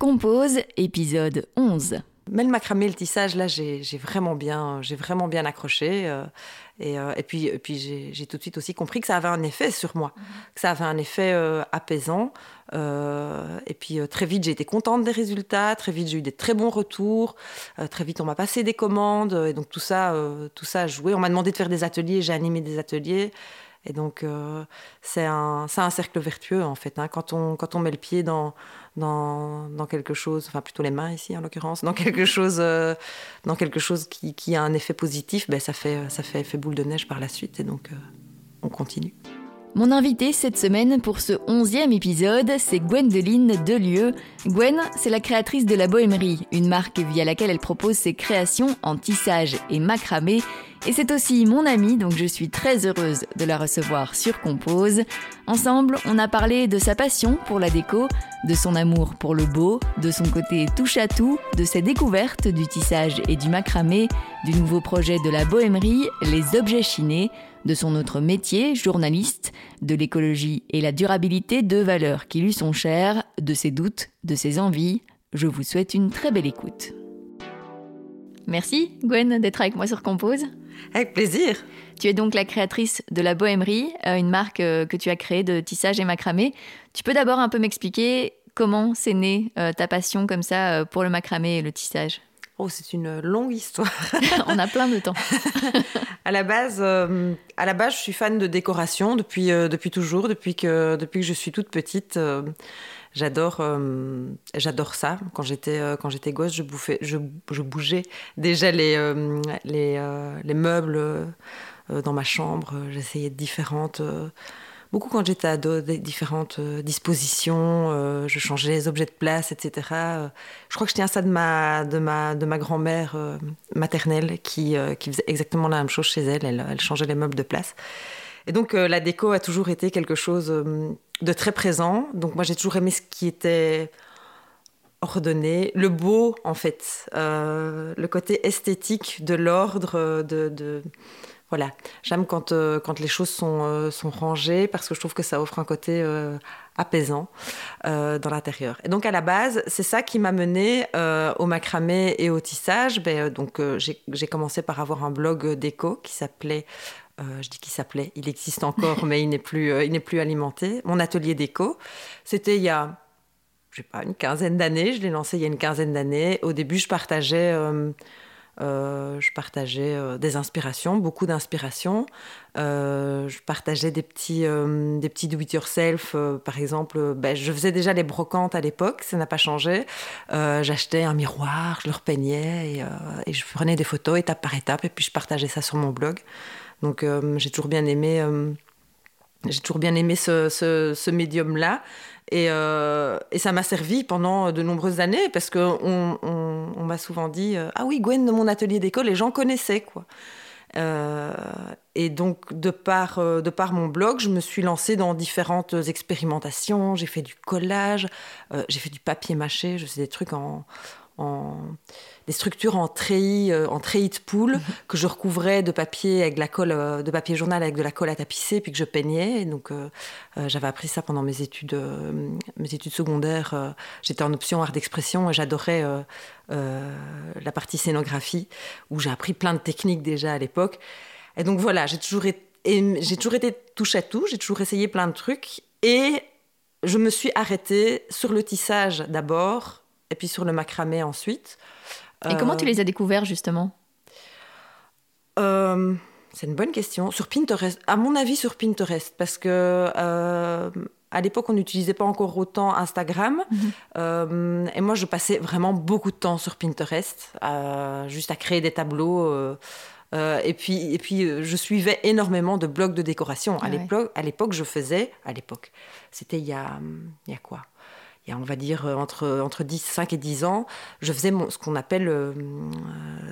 Compose, épisode 11. Mais le macramé, le tissage, là, j'ai vraiment bien, j'ai vraiment bien accroché. Euh, et, euh, et, puis, et puis j'ai tout de suite aussi compris que ça avait un effet sur moi, mhm. que ça avait un effet euh, apaisant. et puis très vite, j'ai été contente des résultats. Très vite, j'ai eu des très bons retours. très vite, on m'a passé des commandes. Et donc tout ça, tout ça a joué. On m'a demandé de faire des ateliers. J'ai animé des ateliers. Et donc, euh, c'est un, un, cercle vertueux, en fait. Hein. Quand, on, quand on met le pied dans, dans, dans, quelque chose, enfin plutôt les mains ici, en l'occurrence, dans quelque chose, euh, dans quelque chose qui, qui, a un effet positif, ben, ça, fait, ça fait boule de neige par la suite. Et donc, euh, on continue. Mon invité cette semaine pour ce onzième épisode, c'est Gwendoline Delieu. Gwen, c'est la créatrice de la Bohémerie, une marque via laquelle elle propose ses créations en tissage et macramé. Et c'est aussi mon amie, donc je suis très heureuse de la recevoir sur Compose. Ensemble, on a parlé de sa passion pour la déco, de son amour pour le beau, de son côté touche à tout, de ses découvertes du tissage et du macramé, du nouveau projet de la Bohémerie, les objets chinés, de son autre métier, journaliste, de l'écologie et la durabilité, deux valeurs qui lui sont chères, de ses doutes, de ses envies. Je vous souhaite une très belle écoute. Merci Gwen d'être avec moi sur Compose. Avec plaisir. Tu es donc la créatrice de la Bohémerie, euh, une marque euh, que tu as créée de tissage et macramé. Tu peux d'abord un peu m'expliquer comment c'est né euh, ta passion comme ça pour le macramé et le tissage? Oh, c'est une longue histoire. On a plein de temps. à la base, euh, à la base, je suis fan de décoration depuis euh, depuis toujours, depuis que depuis que je suis toute petite. Euh, j'adore j'adore ça. Quand j'étais quand j'étais gosse, je bouffais, je, je bougeais déjà les les, les meubles dans ma chambre. J'essayais différentes beaucoup quand j'étais ado, des différentes euh, dispositions, euh, je changeais les objets de place, etc. Euh, je crois que je tiens ça de ma, de ma, de ma grand-mère maternelle qui, qui faisait exactement la même chose chez elle. elle. changeait les meubles de place. Et donc la déco a toujours été quelque chose de très présent. Donc moi j'ai toujours aimé ce qui était ordonné, le beau en fait, le côté esthétique de l'ordre, de voilà, j'aime quand, euh, quand les choses sont, euh, sont rangées parce que je trouve que ça offre un côté euh, apaisant dans l'intérieur. Et donc à la base, c'est ça qui m'a mené au macramé et au tissage. Ben, donc j'ai commencé par avoir un blog déco qui s'appelait je dis qui s'appelait, il existe encore, mais il n'est plus, il n'est plus alimenté. Mon atelier déco, c'était il y a, je sais pas, une quinzaine d'années. Je l'ai lancé il y a une quinzaine d'années. Au début, je partageais euh, je partageais euh, des inspirations, beaucoup d'inspirations. Euh, je partageais des petits, des petits do-it-yourself. par exemple, ben, je faisais déjà les brocantes à l'époque, ça n'a pas changé. J'achetais un miroir, je le repeignais et, et, je prenais des photos étape par étape et puis je partageais ça sur mon blog. Donc j'ai toujours bien aimé, j'ai toujours bien aimé ce, ce, médium-là. Euh, et, ça m'a servi pendant de nombreuses années parce qu'on on, m'a souvent dit euh, Ah oui, Gwen, de mon atelier d'école, les gens connaissaient. quoi. Euh, et donc, de par, de par mon blog, je me suis lancée dans différentes expérimentations. J'ai fait du collage, j'ai fait du papier mâché, je faisais des trucs en, des structures en treillis, euh, en treillis de poule mhm. que je recouvrais de papier avec de la colle, euh, de papier journal avec de la colle à tapisser, puis que je peignais. donc euh, j'avais appris ça pendant mes études, mes études secondaires. J'étais en option art d'expression et j'adorais la partie scénographie où j'ai appris plein de techniques déjà à l'époque. Et donc voilà, j'ai toujours été, j'ai toujours été touche à tout, j'ai toujours essayé plein de trucs et je me suis arrêtée sur le tissage d'abord et puis sur le macramé ensuite. Et comment tu euh, les as découverts justement? Euh, C'est une bonne question. Sur Pinterest, à mon avis sur Pinterest, parce que euh, à l'époque on n'utilisait pas encore autant Instagram, mhm. et moi je passais vraiment beaucoup de temps sur Pinterest, juste à créer des tableaux. et puis, et puis je suivais énormément de blogs de décoration. À l'époque, à l'époque, je faisais, à l'époque, c'était il il y a quoi? Il on va dire, euh, entre, entre 10, 5 et 10 ans, je faisais ce qu'on appelle, euh,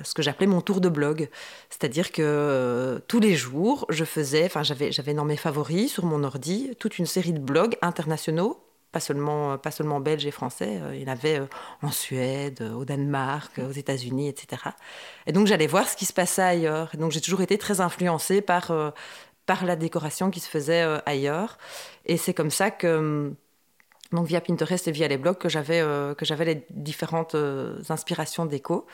ce que j'appelais mon tour de blog. C'est-à-dire que euh, tous les jours, je faisais, enfin, j'avais, j'avais dans mes favoris, sur mon ordi, toute une série de blogs internationaux, pas seulement, pas seulement belges et français, il y en avait en Suède, au Danemark, aux États-Unis, etc. Et donc, j'allais voir ce qui se passait ailleurs. Et donc, j'ai toujours été très influencée par, par la décoration qui se faisait ailleurs. Et c'est comme ça que donc via Pinterest et via les blogs que j'avais que j'avais les différentes inspirations déco.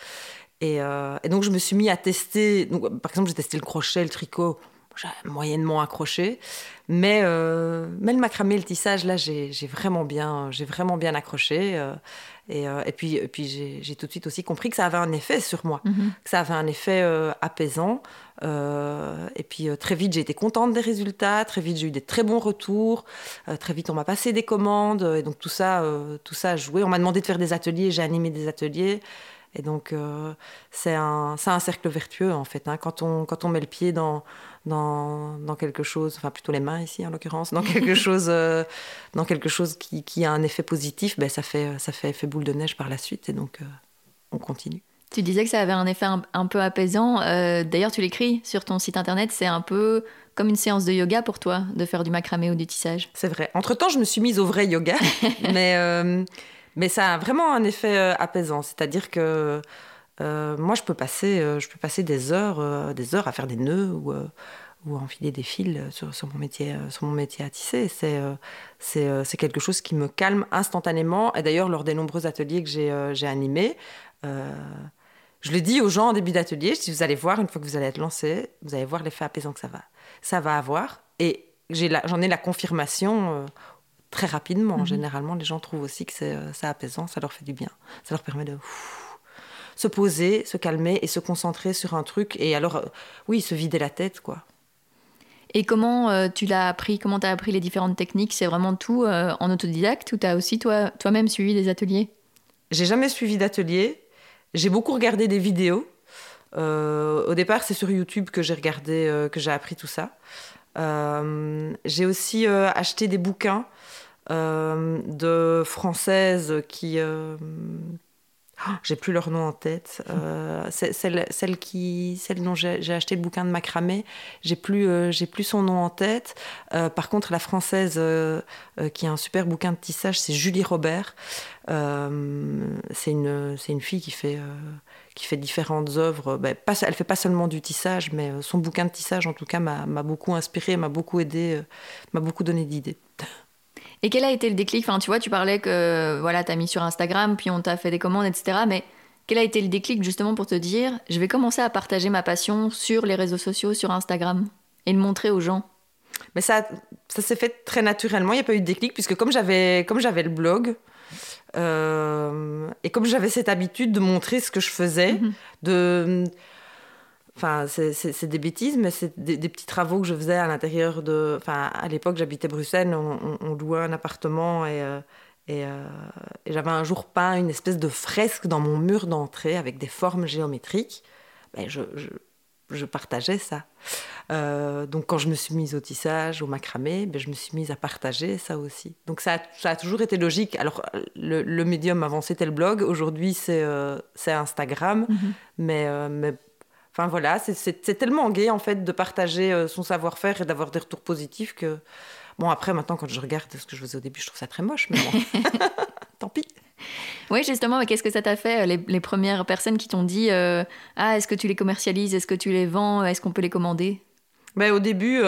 Et, et, donc je me suis mis à tester. Par exemple, j'ai testé le crochet, le tricot j'ai moyennement accroché. Mais, euh, mais le macramé, le tissage, là, j'ai vraiment bien, j'ai vraiment bien accroché. Euh, et, euh, et, puis, et puis j'ai tout de suite aussi compris que ça avait un effet sur moi, mhm. que ça avait un effet apaisant. et puis très vite, j'ai été contente des résultats. Très vite, j'ai eu des très bons retours. très vite, on m'a passé des commandes. Et donc tout ça, tout ça a joué. On m'a demandé de faire des ateliers. J'ai animé des ateliers. Et donc, c'est un, un, cercle vertueux, en fait. Hein. Quand, on, quand on met le pied dans, dans, dans, quelque chose, enfin plutôt les mains ici en l'occurrence, dans quelque chose, euh, dans quelque chose qui, qui, a un effet positif, ben, ça, fait, ça fait effet boule de neige par la suite et donc euh, on continue. Tu disais que ça avait un effet un, peu apaisant. Euh, d'ailleurs, tu l'écris sur ton site internet, c'est un peu comme une séance de yoga pour toi de faire du macramé ou du tissage. C'est vrai. Entre-temps, je me suis mise au vrai yoga, mais, mais ça a vraiment un effet apaisant. C'est-à-dire que moi, je peux passer, je peux passer des heures, des heures à faire des nœuds ou ou enfiler des fils sur, sur, mon, métier, euh, sur mon métier à tisser. C'est, euh, c'est, euh, quelque chose qui me calme instantanément. Et d'ailleurs, lors des nombreux ateliers que j'ai, animés, je le dis aux gens en début d'atelier, si vous allez voir, une fois que vous allez être lancé, vous allez voir l'effet apaisant que ça va, ça va avoir. Et j'ai j'en ai la confirmation très rapidement. Mhm. Généralement, les gens trouvent aussi que c'est, c'est apaisant, ça leur fait du bien. Ça leur permet de se poser, se calmer et se concentrer sur un truc. Et alors, oui, se vider la tête, quoi. Et comment euh, tu l'as appris Comment tu as appris les différentes techniques? C'est vraiment tout euh, en autodidacte ou tu as aussi toi, toi-même suivi des ateliers? J'ai jamais suivi d'atelier. J'ai beaucoup regardé des vidéos. Euh, au départ, c'est sur YouTube que j'ai regardé, que j'ai appris tout ça. j'ai aussi acheté des bouquins de françaises qui j'ai plus leur nom en tête. Euh, celle, celle, qui, celle dont j'ai acheté le bouquin de macramé, j'ai plus, euh, j'ai plus son nom en tête. Euh, par contre, la française qui a un super bouquin de tissage, c'est Julie Robert. c'est une, une fille qui fait, qui fait différentes œuvres. Ben, pas, elle fait pas seulement du tissage, mais son bouquin de tissage, en tout cas, m'a beaucoup inspiré, m'a beaucoup aidé, m'a beaucoup donné d'idées. Et quel a été le déclic? Enfin, tu vois, tu parlais que voilà, tu as mis sur Instagram, puis on t'a fait des commandes, etc. Mais quel a été le déclic justement pour te dire je vais commencer à partager ma passion sur les réseaux sociaux, sur Instagram, et le montrer aux gens? Mais ça, ça s'est fait très naturellement. Il n'y a pas eu de déclic, puisque comme j'avais, comme j'avais le blog, euh, et comme j'avais cette habitude de montrer ce que je faisais, mhm. de Enfin, c'est des bêtises, mais c'est des, petits travaux que je faisais à l'intérieur de. Enfin, à l'époque, j'habitais Bruxelles, on, louait un appartement et, euh, euh, et, j'avais un jour peint une espèce de fresque dans mon mur d'entrée avec des formes géométriques. Ben, je, je, partageais ça. Euh, donc, quand je me suis mise au tissage, au macramé, ben, je me suis mise à partager ça aussi. Donc, ça a, ça a toujours été logique. Alors, le, le médium avant, c'était le blog. Aujourd'hui, c'est Instagram. Mm-hmm. mais, mais Enfin voilà, c'est tellement gai en fait de partager euh, son savoir-faire et d'avoir des retours positifs que bon après maintenant quand je regarde ce que je faisais au début, je trouve ça très moche, mais bon, tant pis. Oui, justement, mais qu'est-ce que ça t'a fait euh, les, premières personnes qui t'ont dit euh, ah est-ce que tu les commercialises, est-ce que tu les vends, est-ce qu'on peut les commander? Ben, au début,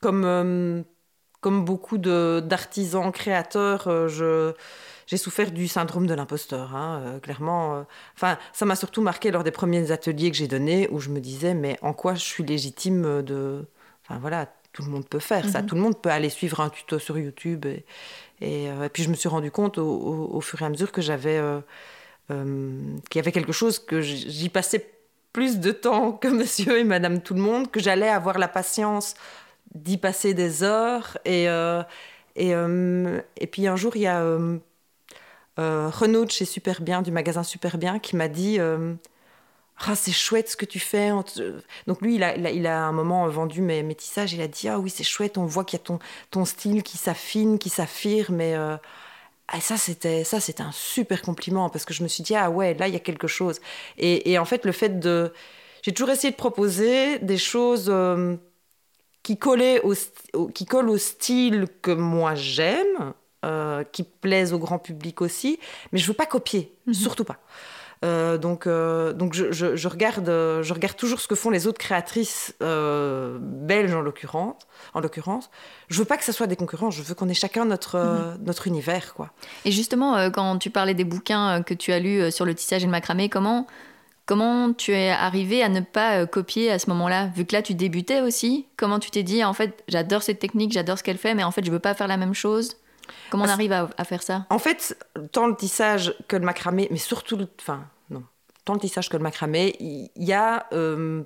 comme comme beaucoup d'artisans créateurs, je j'ai souffert du syndrome de l'imposteur, hein, euh, clairement. Euh. Enfin, ça m'a surtout marqué lors des premiers ateliers que j'ai donnés, où je me disais, mais en quoi je suis légitime de... Enfin voilà, tout le monde peut faire ça, mhm. tout le monde peut aller suivre un tuto sur YouTube. Et, et, euh, puis je me suis rendu compte au, fur et à mesure que j'avais... qu'il y avait quelque chose que j'y passais plus de temps que monsieur et madame tout le monde, que j'allais avoir la patience d'y passer des heures. Et, et, et puis un jour, il y a euh, Renaud de chez Super Bien, du magasin Super Bien, qui m'a dit euh, ah, c'est chouette ce que tu fais. Donc lui, il a, il a, un moment vendu mes, mes, tissages. Il a dit ah oui, c'est chouette. On voit qu'il y a ton, ton style qui s'affine, qui s'affirme. Et euh, ça, c'était ça, c'était un super compliment parce que je me suis dit ah ouais, là il y a quelque chose. Et, en fait, le fait de, j'ai toujours essayé de proposer des choses qui collaient au, qui collent au style que moi j'aime euh, qui plaisent au grand public aussi, mais je veux pas copier, mhm. surtout pas. Euh, donc, euh, donc je, je, regarde, je regarde toujours ce que font les autres créatrices belges en l'occurrence. En l'occurrence, je veux pas que ce soit des concurrents. Je veux qu'on ait chacun notre mhm. notre univers, quoi. Et justement, quand tu parlais des bouquins que tu as lus sur le tissage et le macramé, comment comment tu es arrivé à ne pas copier à ce moment-là, vu que là tu débutais aussi Comment tu t'es dit en fait, j'adore cette technique, j'adore ce qu'elle fait, mais en fait je veux pas faire la même chose? Comment on arrive à, faire ça? En fait, tant le tissage que le macramé, mais surtout, enfin, non, tant le tissage que le macramé, il y, a. Euh,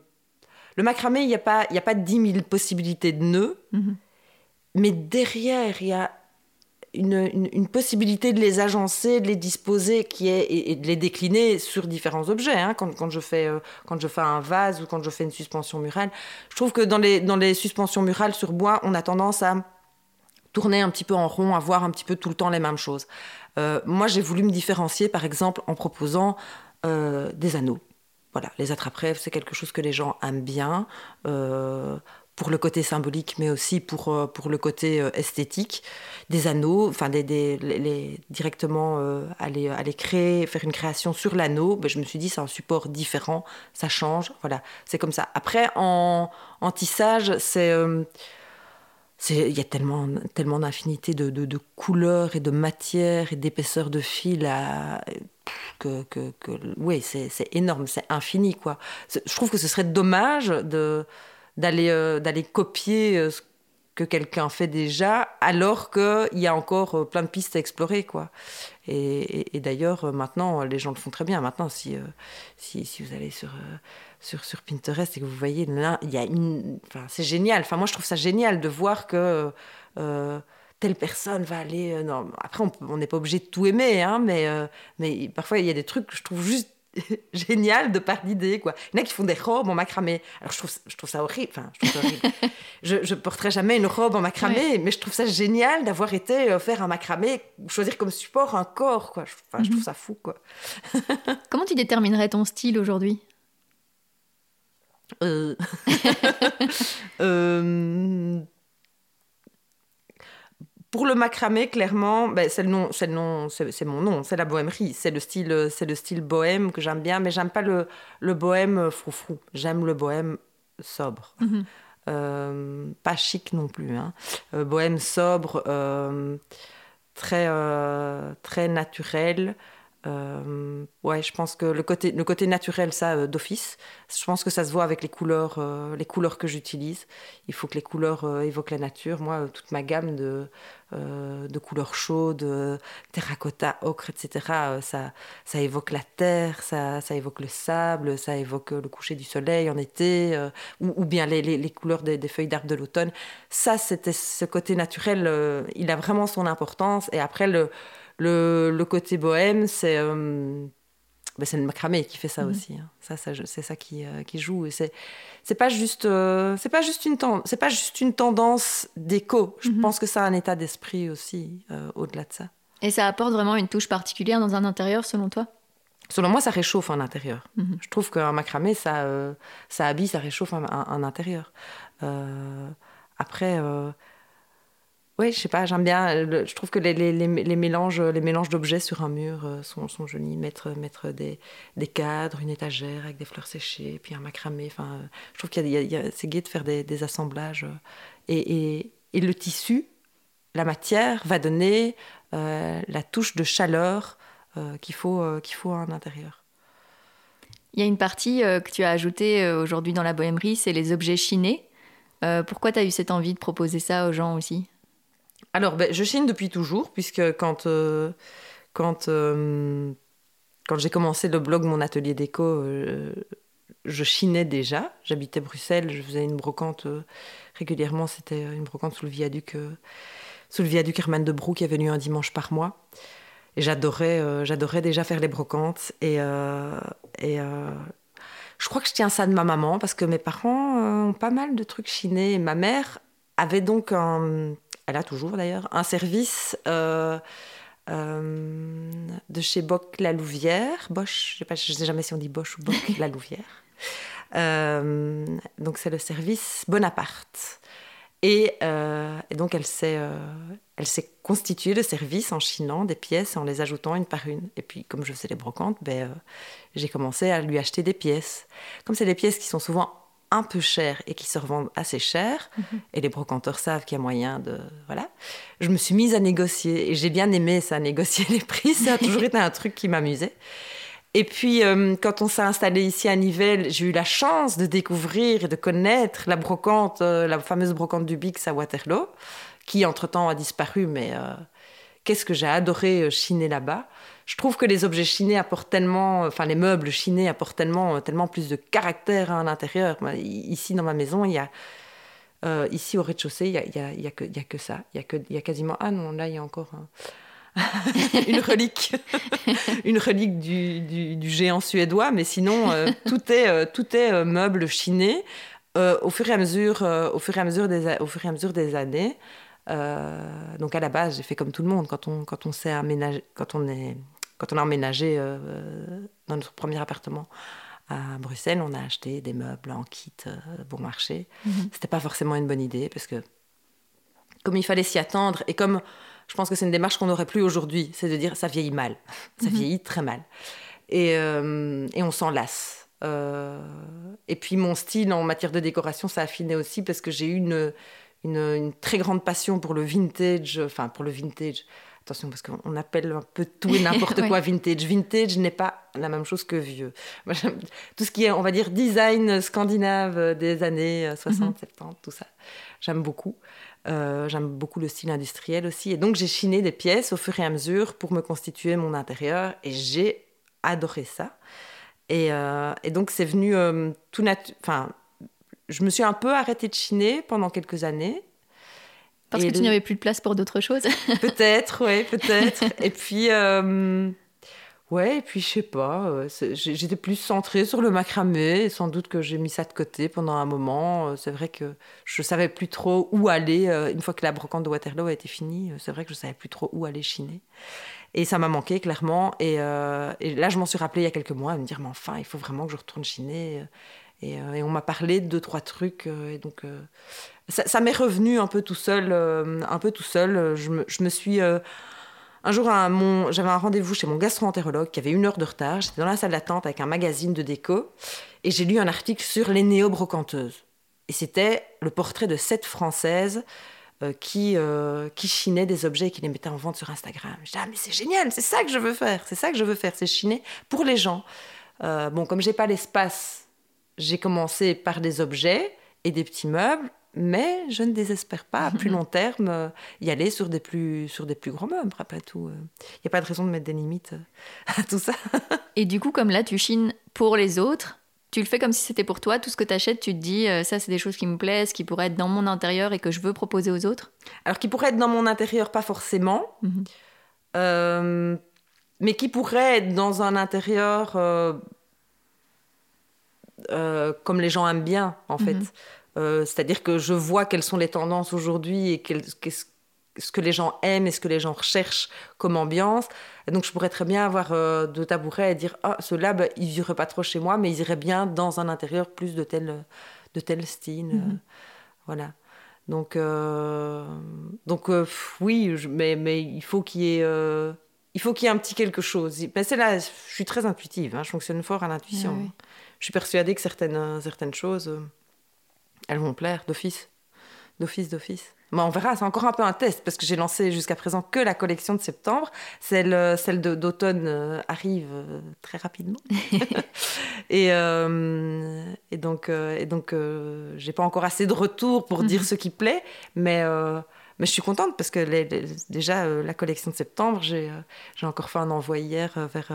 le macramé, il n'y a, pas, a pas 10 000 possibilités de nœuds, mhm. mais derrière, il y a une, possibilité de les agencer, de les disposer, qui est, et, de les décliner sur différents objets. Hein. Quand, je fais, euh, quand je fais un vase ou quand je fais une suspension murale, je trouve que dans les, dans les suspensions murales sur bois, on a tendance à tourner un petit peu en rond, à voir un petit peu tout le temps les mêmes choses. Euh, moi, j'ai voulu me différencier, par exemple, en proposant euh, des anneaux. Voilà, les attrape-rêves, c'est quelque chose que les gens aiment bien, pour le côté symbolique, mais aussi pour, pour le côté esthétique. Des anneaux, enfin, des, les, directement aller, aller créer, faire une création sur l'anneau, ben, je me suis dit, c'est un support différent, ça change, voilà, c'est comme ça. Après, en, tissage, c'est il y a tellement, tellement d'infinité de, de, couleurs et de matières et d'épaisseurs de fil que, que, que oui, c'est énorme, c'est infini. quoi. Je trouve que ce serait dommage d'aller euh, d'aller copier euh, ce que quelqu'un fait déjà, alors qu'il y a encore euh, plein de pistes à explorer. quoi. Et, et, d'ailleurs, maintenant, les gens le font très bien. Maintenant, si, si, si vous allez sur sur, sur Pinterest et que vous voyez là, il y a une, enfin, c'est génial. Enfin, moi, je trouve ça génial de voir que telle personne va aller. Non, après, on n'est pas obligé de tout aimer, hein, mais, mais parfois il y a des trucs que je trouve juste génial de par d'idées quoi. Il y en a qui font des robes en macramé. Alors je trouve, je trouve ça horrible. Enfin, je, trouve ça horrible. je, je porterai jamais une robe en macramé, mais je trouve ça génial d'avoir été faire un macramé, choisir comme support un corps quoi. Enfin, je trouve mhm. ça fou quoi. Comment tu déterminerais ton style aujourd'hui? Euh. Euh, pour le macramé, clairement, ben, c'est le nom, c'est le nom, c'est mon nom, c'est la bohémerie, c'est le style, c'est le style bohème que j'aime bien, mais j'aime pas le, le bohème froufrou. J'aime le bohème sobre, mhm. euh, pas chic non plus. Hein. bohème sobre, très très naturel. Euh, ouais, je pense que le côté, le côté naturel, ça, euh, d'office, je pense que ça se voit avec les couleurs, euh, les couleurs que j'utilise. Il faut que les couleurs évoquent la nature. Moi, toute ma gamme de, de couleurs chaudes, terracotta, ocre, etc., ça, ça évoque la terre, ça, ça évoque le sable, ça évoque le coucher du soleil en été, ou, bien les, les, couleurs des, des feuilles d'arbres de l'automne. Ça, c'était ce côté naturel, il a vraiment son importance. Et après, le le, côté bohème, c'est euh, ben, c'est le macramé qui fait ça mhm. aussi. Hein. Ça, c'est ça qui, euh, qui joue. C'est c'est pas juste euh, c'est pas juste une c'est pas juste une tendance d'écho. Je mhm. pense que ça a un état d'esprit aussi au-delà de ça. Et ça apporte vraiment une touche particulière dans un intérieur, selon toi? Selon moi, ça réchauffe un intérieur. Mhm. Je trouve qu'un macramé, ça, ça habille, ça réchauffe un, un intérieur. après, oui, je sais pas, j'aime bien. Euh, je trouve que les, mélanges, les mélanges d'objets sur un mur euh, sont, jolis. Mettre, des, cadres, une étagère avec des fleurs séchées, puis un macramé. Enfin, euh, je trouve qu'il y a, c'est gai de faire des, assemblages. Et, le tissu, la matière, va donner la touche de chaleur qu'il faut, qu'il faut à un intérieur. Il y a une partie que tu as ajoutée aujourd'hui dans la bohémerie, c'est les objets chinés. pourquoi tu as eu cette envie de proposer ça aux gens aussi? Alors, ben, je chine depuis toujours, puisque quand, euh, quand, euh, quand j'ai commencé le blog Mon Atelier déco, euh, je chinais déjà. J'habitais Bruxelles, je faisais une brocante régulièrement. C'était une brocante sous le viaduc, sous le viaduc Herman de Brou qui est venu un dimanche par mois. Et j'adorais, j'adorais déjà faire les brocantes. Et, et je crois que je tiens ça de ma maman parce que mes parents ont pas mal de trucs chinés. Et ma mère avait donc un elle a toujours d'ailleurs, un service euh, euh, de chez Bock la Louvière. Bosch, je ne sais, jamais si on dit Bosch ou Bock la Louvière. Euh, donc c'est le service Bonaparte. Et, et donc, elle s'est elle s'est constituée de services en chinant des pièces en les ajoutant une par une. Et puis, comme je faisais les brocantes, ben, j'ai commencé à lui acheter des pièces. Comme c'est des pièces qui sont souvent un peu chères et qui se revendent assez cher, mhm. et les brocanteurs savent qu'il y a moyen de... Voilà. Je me suis mise à négocier, et j'ai bien aimé ça, négocier les prix. Ça a toujours été un truc qui m'amusait. Et puis, euh, quand on s'est installé ici à Nivelles, j'ai eu la chance de découvrir et de connaître la brocante, euh, la fameuse brocante du Bix à Waterloo qui entre-temps a disparu, mais euh, qu'est-ce que j'ai adoré chiner là-bas. Je trouve que les objets chinés apportent tellement, enfin les meubles chinés apportent tellement, euh, tellement plus de caractère à l'intérieur. Ici, dans ma maison, il y a, ici au rez-de-chaussée, il y a, y, a, que, y a que ça. Il y a, que, y a quasiment, ah non, là, il y a encore une relique, une relique du, géant suédois, mais sinon, tout est, tout est meuble chiné. au fur et à mesure, au fur et à mesure des, au fur et à mesure des années, euh, donc à la base, j'ai fait comme tout le monde quand on, quand on s'est aménagé, quand on est, quand on a emménagé euh, dans notre premier appartement à Bruxelles, on a acheté des meubles en kit euh, bon marché. Ce mhm. C'était pas forcément une bonne idée parce que comme il fallait s'y attendre et comme je pense que c'est une démarche qu'on n'aurait plus aujourd'hui, c'est de dire ça vieillit mal, ça mhm. vieillit très mal et, et on s'en lasse. et puis mon style en matière de décoration, ça a affiné aussi parce que j'ai eu une une, très grande passion pour le vintage, enfin pour le vintage. Attention, parce qu'on appelle un peu tout et n'importe quoi vintage. Vintage n'est pas la même chose que vieux. tout ce qui est, on va dire, design scandinave des années 60, 70, mhm. tout ça. J'aime beaucoup. Euh, j'aime beaucoup le style industriel aussi. Et donc, j'ai chiné des pièces au fur et à mesure pour me constituer mon intérieur. Et j'ai adoré ça. Et, euh, donc, c'est venu euh, tout naturel. Enfin, je me suis un peu arrêtée de chiner pendant quelques années. Parce que tu n'avais plus de place pour d'autres choses Peut-être, oui, peut-être. et puis, euh, ouais, et puis je sais pas, euh, j'étais plus centrée sur le macramé. sans doute que j'ai mis ça de côté pendant un moment. Euh, c'est vrai que je savais plus trop où aller. Une fois que la brocante de Waterloo a été finie, c'est vrai que je savais plus trop où aller chiner. Et ça m'a manqué, clairement. Et, et là, je m'en suis rappelé il y a quelques mois, à me dire, mais enfin, il faut vraiment que je retourne chiner. Euh, et, on m'a parlé de deux, trois trucs. Euh, et donc, euh, ça, m'est revenu un peu tout seul. un peu tout seul. Je me, je me suis. un jour, j'avais un rendez-vous chez mon gastro-entérologue qui avait une heure de retard. J'étais dans la salle d'attente avec un magazine de déco. Et j'ai lu un article sur les néo-brocanteuses. Et c'était le portrait de sept Françaises qui, qui chinaient des objets et qui les mettaient en vente sur Instagram. Je dis, ah, mais c'est génial, c'est ça que je veux faire, c'est ça que je veux faire, c'est chiner pour les gens. bon, comme j'ai pas l'espace j'ai commencé par des objets et des petits meubles, mais je ne désespère pas à plus long terme euh, y aller sur des plus, sur des plus grands meubles, après tout. Il euh. n'y a pas de raison de mettre des limites euh, à tout ça. et du coup, comme là, tu chines pour les autres, tu le fais comme si c'était pour toi. Tout ce que tu achètes, tu te dis, ça, c'est des choses qui me plaisent, qui pourraient être dans mon intérieur et que je veux proposer aux autres? Alors, qui pourraient être dans mon intérieur, pas forcément. Mhm. mais qui pourraient être dans un intérieur euh, comme les gens aiment bien, en fait. Mhm. Euh, c'est-à-dire que je vois quelles sont les tendances aujourd'hui et ce que les gens aiment et ce que les gens recherchent comme ambiance. donc, je pourrais très bien avoir euh, de tabourets et dire Ah, ceux-là, bah, ils n'iraient pas trop chez moi, mais ils iraient bien dans un intérieur plus de tel, de tel style. Mhm. voilà. Donc, donc oui, mais, mais il faut qu'il y ait. il faut qu'il y ait un petit quelque chose. C'est là, je suis très intuitive, hein, je fonctionne fort à l'intuition. Ah je suis persuadée que certaines, euh, certaines choses, euh, elles vont plaire d'office. D'office, d'office. Mais on verra, c'est encore un peu un test parce que j'ai lancé jusqu'à présent que la collection de septembre. Celle, euh, celle d'automne arrive très rapidement. et, et, donc, et donc j'ai pas encore assez de retours pour dire mhm. ce qui plaît, mais mais je suis contente parce que déjà, euh, la collection de septembre, j'ai euh, encore fait un envoi hier euh, vers,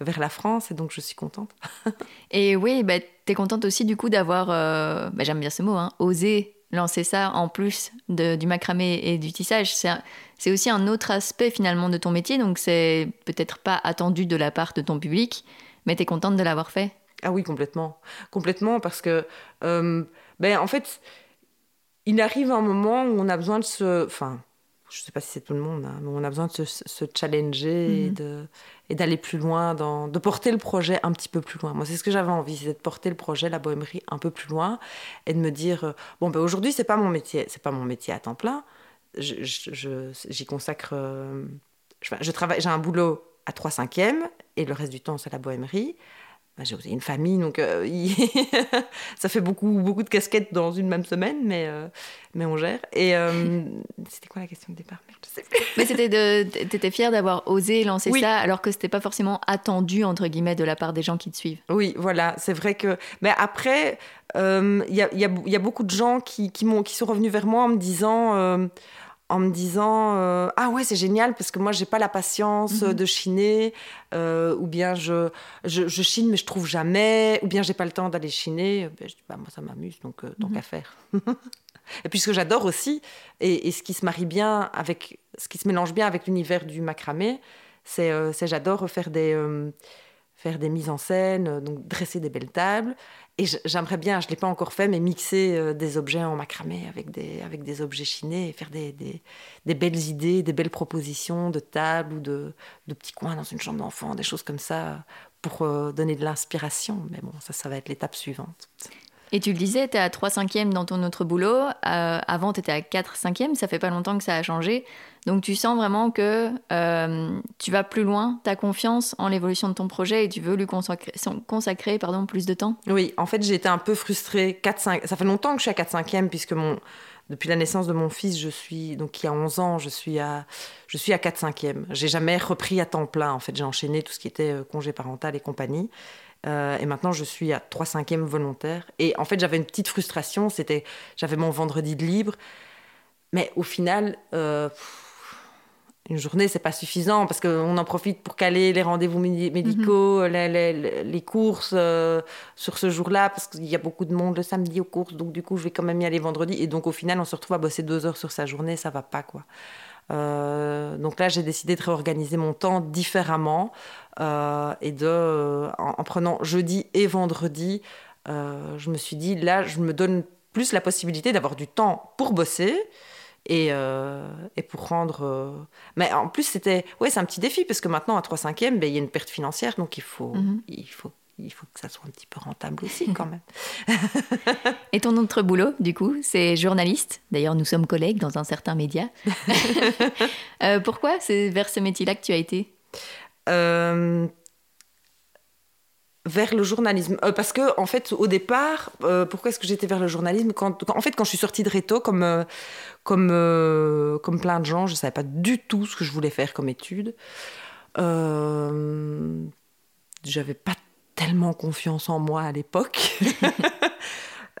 vers la France et donc je suis contente. et oui, bah, tu es contente aussi du coup d'avoir, bah, j'aime bien ce mot, hein, osé lancer ça en plus du macramé et du tissage. C'est aussi un autre aspect finalement de ton métier, donc c'est peut-être pas attendu de la part de ton public, mais tu es contente de l'avoir fait. Ah oui, complètement. Complètement parce que, ben, en fait, il arrive un moment où on a besoin de se. Enfin, je ne sais pas si c'est tout le monde, hein, mais on a besoin de se, challenger mhm. et d'aller plus loin, dans, de porter le projet un petit peu plus loin. Moi, c'est ce que j'avais envie, c'est de porter le projet, la bohémerie, un peu plus loin et de me dire, euh, bon, ben, aujourd'hui, c'est pas mon métier, c'est pas mon métier à temps plein. J'y consacre, euh, je, travaille, j'ai un boulot à 3 cinquièmes et le reste du temps, c'est la bohémerie. J'ai une famille, donc euh, ça fait beaucoup, beaucoup de casquettes dans une même semaine, mais, euh, mais on gère. Et euh, c'était quoi la question de départ? Je sais plus. Mais c'était de, t'étais fière d'avoir osé lancer ça, alors que c'était pas forcément attendu entre guillemets de la part des gens qui te suivent. Oui, voilà, c'est vrai que. Mais après, il y a, y, a, y, a, beaucoup de gens qui, qui, qui sont revenus vers moi en me disant en me disant euh, ah ouais c'est génial parce que moi j'ai pas la patience mhm. de chiner euh, ou bien je, je, chine mais je trouve jamais ou bien j'ai pas le temps d'aller chiner ben, je dis, bah, moi ça m'amuse donc euh, tant mhm. qu'à faire et puis ce que j'adore aussi et, ce qui se marie bien avec ce qui se mélange bien avec l'univers du macramé c'est j'adore faire des faire des mises en scène donc dresser des belles tables et j'aimerais bien, je ne l'ai pas encore fait, mais mixer euh, des objets en macramé avec des, avec des objets chinés et faire des, des, des belles idées, des belles propositions de tables ou de, de petits coins dans une chambre d'enfant, des choses comme ça, pour euh, donner de l'inspiration. Mais bon, ça, ça va être l'étape suivante. Et tu le disais, tu es à 3 cinquièmes dans ton autre boulot. Euh, avant, tu étais à 4 cinquièmes. Ça fait pas longtemps que ça a changé. Donc, tu sens vraiment que euh, tu vas plus loin. Tu as confiance en l'évolution de ton projet et tu veux lui consacrer, consacrer pardon, plus de temps. Oui, en fait, j'ai été un peu frustrée. 4, 5... Ça fait longtemps que je suis à 4 cinquièmes puisque mon... depuis la naissance de mon fils, je suis, donc qui a 11 ans, je suis à, je suis à 4 cinquièmes. J'ai jamais repris à temps plein. En fait, j'ai enchaîné tout ce qui était euh, congé parental et compagnie. Euh, et maintenant, je suis à 3 cinquièmes volontaire. Et en fait, j'avais une petite frustration. C'était, j'avais mon vendredi de libre. Mais au final, euh, une journée, c'est pas suffisant parce qu'on en profite pour caler les rendez-vous médicaux, mhm. les, courses euh, sur ce jour-là parce qu'il y a beaucoup de monde le samedi aux courses. Donc, du coup, je vais quand même y aller vendredi. Et donc, au final, on se retrouve à bosser deux heures sur sa journée. Ça va pas, quoi. Donc là, j'ai décidé de réorganiser mon temps différemment. Euh, et de, euh, en, prenant jeudi et vendredi, euh, je me suis dit, là, je me donne plus la possibilité d'avoir du temps pour bosser et, et pour rendre. Mais en plus, c'était. Ouais, c'est un petit défi parce que maintenant, à 3 5 ben, il y a une perte financière, donc il faut, mhm. il faut il faut que ça soit un petit peu rentable aussi quand même. Et ton autre boulot, du coup, c'est journaliste. D'ailleurs, nous sommes collègues dans un certain média. pourquoi c'est vers ce métier-là que tu as été? Euh, vers le journalisme euh, Parce que, en fait, au départ, euh, pourquoi est-ce que j'étais vers le journalisme? Quand, En fait, quand je suis sortie de Réto, comme, comme, comme plein de gens, je ne savais pas du tout ce que je voulais faire comme étude. J'avais pas tellement confiance en moi à l'époque.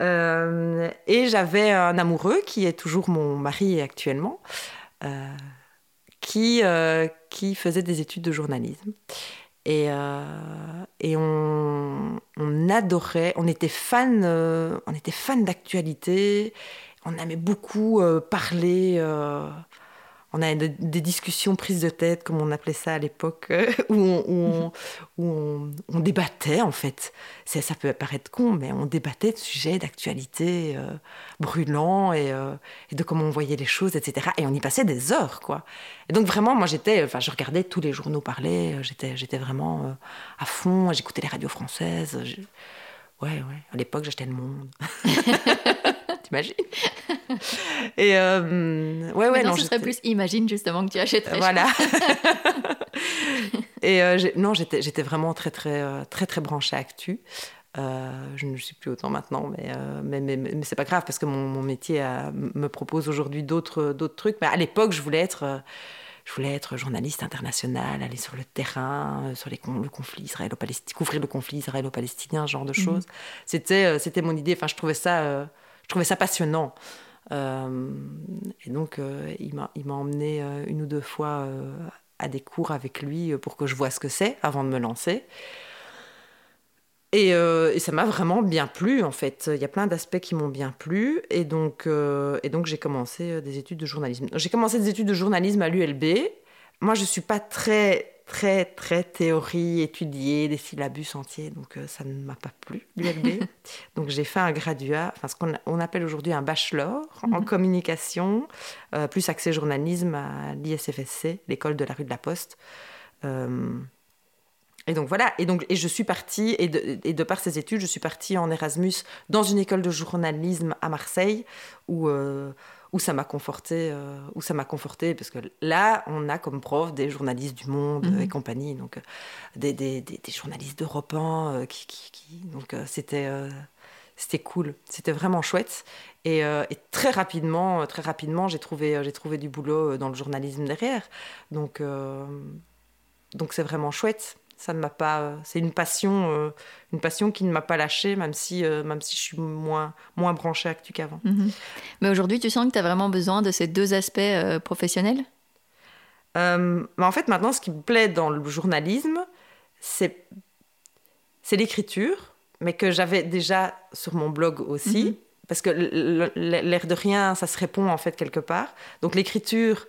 et j'avais un amoureux qui est toujours mon mari actuellement qui, euh, qui faisait des études de journalisme. Et, euh, et on, on, adorait, on était fan, euh, on était fan d'actualité, on aimait beaucoup parler on a des discussions prises de tête, comme on appelait ça à l'époque, où, on, débattait en fait. Ça peut paraître con, mais on débattait de sujets d'actualité euh, brûlants euh, et, de comment on voyait les choses, etc. Et on y passait des heures, quoi. Et donc vraiment, moi j'étais, enfin, je regardais tous les journaux parler, euh, j'étais, vraiment à fond, j'écoutais les radios françaises. Ouais, ouais. À l'époque, j'achetais le monde. T'imagines Et euh, ouais, ouais, non, ce serait plus imagine justement que tu achèterais. Voilà. et euh, non, j'étais, vraiment très, très, euh, très, très branchée actu. je ne suis plus autant maintenant, mais, mais, mais, mais, c'est pas grave parce que mon, mon métier me propose aujourd'hui d'autres, d'autres trucs. Mais à l'époque, je voulais être je voulais être journaliste international, aller sur le terrain, sur les, le conflit israélo-palestinien, couvrir le conflit israélo-palestinien, ce genre de mhm. choses. C'était, c'était mon idée. Enfin, je trouvais ça je trouvais ça passionnant. Euh, et donc, euh, il m'a emmené euh, une ou deux fois à des cours avec lui pour que je vois ce que c'est avant de me lancer. Et, ça m'a vraiment bien plu, en fait. Il y a plein d'aspects qui m'ont bien plu. Et donc, et donc j'ai commencé des études de journalisme. J'ai commencé des études de journalisme à l'ULB. Moi, je ne suis pas très très, très théorie, étudiée, des syllabus entiers. Donc, ça ne m'a pas plu, donc, j'ai fait un graduat, enfin, ce qu'on on appelle aujourd'hui un bachelor en mhm. communication, plus accès journalisme à l'ISFSC, l'école de la rue de la Poste. Et donc voilà, et donc et je suis partie, et de, et de, par ces études, je suis partie en Erasmus dans une école de journalisme à Marseille, où, euh, où ça m'a conforté, euh, où ça m'a conforté, parce que là, on a comme prof des journalistes du Monde mhm. et compagnie, donc euh, des, des, des, journalistes d'Europe 1, qui, qui, donc c'était c'était cool, c'était vraiment chouette. Et, et, très rapidement, très rapidement, j'ai trouvé, j'ai trouvé du boulot dans le journalisme derrière. Donc, donc c'est vraiment chouette ça ne m'a pas euh, c'est une passion euh, une passion qui ne m'a pas lâchée même si euh, même si je suis moins moins branchée actu qu'avant mhm. mais aujourd'hui tu sens que tu as vraiment besoin de ces deux aspects professionnels? Mais en fait maintenant ce qui me plaît dans le journalisme c'est c'est l'écriture mais que j'avais déjà sur mon blog aussi mhm. parce que l'air de rien ça se répond en fait quelque part donc l'écriture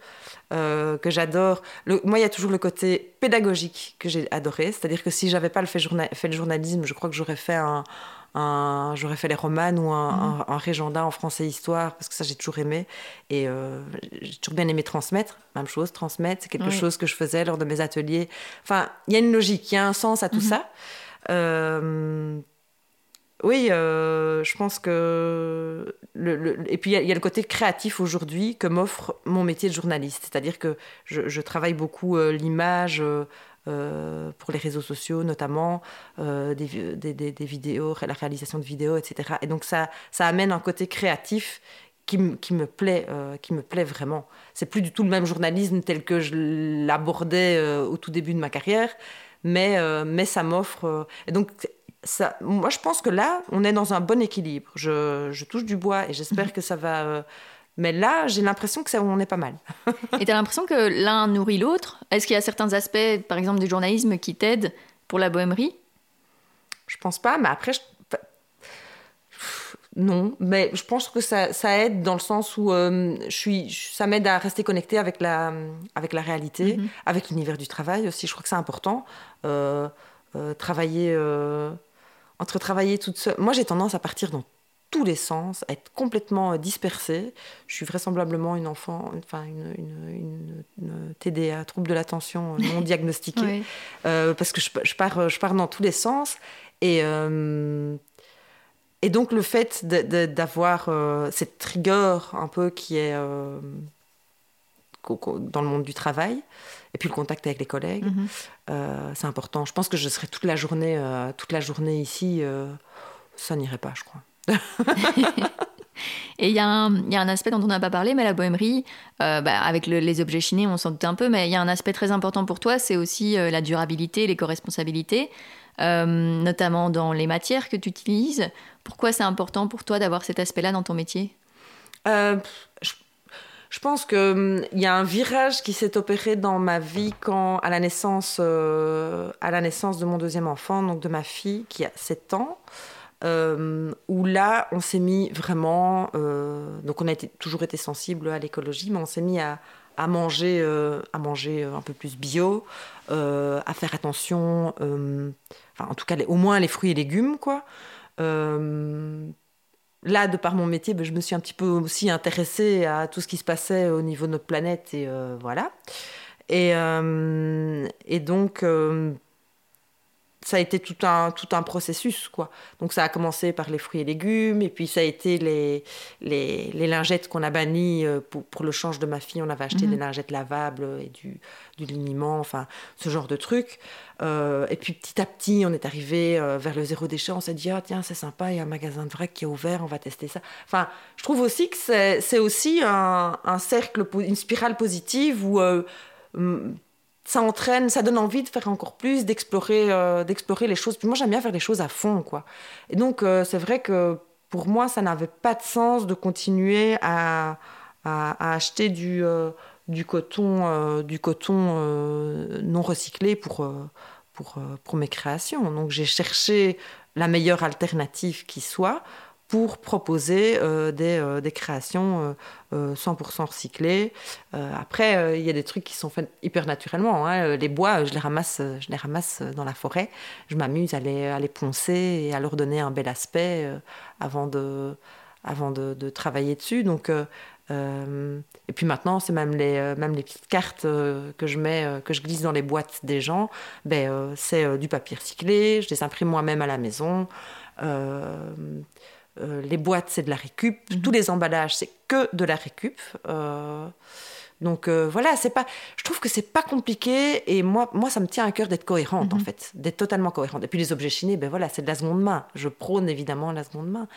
euh, que j'adore. Moi, il y a toujours le côté pédagogique que j'ai adoré. C'est-à-dire que si j'avais pas le fait, fait, le journalisme, je crois que j'aurais fait un, j'aurais fait les romans ou un, mmh. régenda en français histoire parce que ça j'ai toujours aimé et euh, j'ai toujours bien aimé transmettre même chose transmettre c'est quelque chose que je faisais lors de mes ateliers enfin il y a une logique il y a un sens à tout mmh. ça euh, oui, euh, je pense que. Et puis, il y, a le côté créatif aujourd'hui que m'offre mon métier de journaliste. C'est-à-dire que je, travaille beaucoup euh, l'image euh, pour les réseaux sociaux, notamment, des, vidéos, la réalisation de vidéos, etc. Et donc, ça, ça amène un côté créatif qui, me plaît, qui me plaît vraiment. C'est plus du tout le même journalisme tel que je l'abordais au tout début de ma carrière, mais, mais ça m'offre. donc, moi, je pense que là, on est dans un bon équilibre. Je, touche du bois et j'espère que ça va. Euh, mais là, j'ai l'impression que ça, on est pas mal. et tu as l'impression que l'un nourrit l'autre? Est-ce qu'il y a certains aspects, par exemple, du journalisme qui t'aident pour la bohémerie Je pense pas, mais après, non. Mais je pense que ça, aide dans le sens où euh, je suis, ça m'aide à rester connecté avec la, avec la réalité, mhm. avec l'univers du travail aussi. Je crois que c'est important. Euh, travailler entre travailler toute seule. Moi, j'ai tendance à partir dans tous les sens, à être complètement euh, dispersée. Je suis vraisemblablement une enfant, enfin une, une, une, TDA, trouble de l'attention euh, non diagnostiquée, euh, parce que je, je, pars, je pars dans tous les sens. Et, et donc le fait d'avoir cette rigueur un peu qui est dans le monde du travail, et puis le contact avec les collègues, mhm. euh, c'est important. Je pense que je serai toute la journée, euh, toute la journée ici, euh, ça n'irait pas, je crois. Et il y, y, a un aspect dont on n'a pas parlé, mais la bohémerie, bah, avec les objets chinés, on s'en doute un peu, mais il y a un aspect très important pour toi, c'est aussi la durabilité, l'éco-responsabilité, notamment dans les matières que tu utilises. Pourquoi c'est important pour toi d'avoir cet aspect-là dans ton métier? Je je pense qu'il hum, y a un virage qui s'est opéré dans ma vie quand, à la naissance, euh, à la naissance de mon deuxième enfant, donc de ma fille qui a 7 ans, euh, où là, on s'est mis vraiment. Euh, donc, on a toujours été sensible à l'écologie, mais on s'est mis à, à manger, à manger un peu plus bio, à faire attention, enfin, en tout cas, au moins les fruits et légumes, quoi là, de par mon métier, ben, je me suis un petit peu aussi intéressée à tout ce qui se passait au niveau de notre planète et euh, voilà. Et, euh, donc, euh, ça a été tout un, tout un processus, quoi. Donc ça a commencé par les fruits et légumes, et puis ça a été les, les, les lingettes qu'on a bannies euh, pour, pour, le change de ma fille. On avait acheté mhm. des lingettes lavables et du, du liniment, enfin, ce genre de trucs. Euh, et puis petit à petit, on est arrivé euh, vers le zéro déchet. On s'est dit, ah tiens, c'est sympa, il y a un magasin de vrac qui est ouvert, on va tester ça. Enfin, je trouve aussi que c'est aussi un, un, cercle, une spirale positive où ça entraîne, ça donne envie de faire encore plus, d'explorer, euh, d'explorer les choses. Puis moi, j'aime bien faire les choses à fond, quoi. Et donc, euh, c'est vrai que pour moi, ça n'avait pas de sens de continuer à, acheter du, euh, du coton, coton non recyclé pour, pour mes créations. Donc, j'ai cherché la meilleure alternative qui soit pour proposer euh, des, euh, des, créations 100% recyclées. après, il y a des trucs qui sont faits hyper naturellement. Hein. Les bois, je les, ramasse, je les ramasse dans la forêt. Je m'amuse à les, à les poncer et à leur donner un bel aspect avant, de, avant de, travailler dessus. Donc, et puis maintenant, c'est même les, même les petites cartes que je mets, que je glisse dans les boîtes des gens. Ben, c'est du papier recyclé. Je les imprime moi-même à la maison. Euh, les boîtes, c'est de la récup. Mhm. Tous les emballages, c'est que de la récup. Euh, donc euh, voilà, c'est pas. Je trouve que c'est pas compliqué et moi, moi, ça me tient à cœur d'être cohérente en mhm. fait, d'être totalement cohérente. Et puis les objets chinés, ben voilà, c'est de la seconde main. Je prône évidemment la seconde main.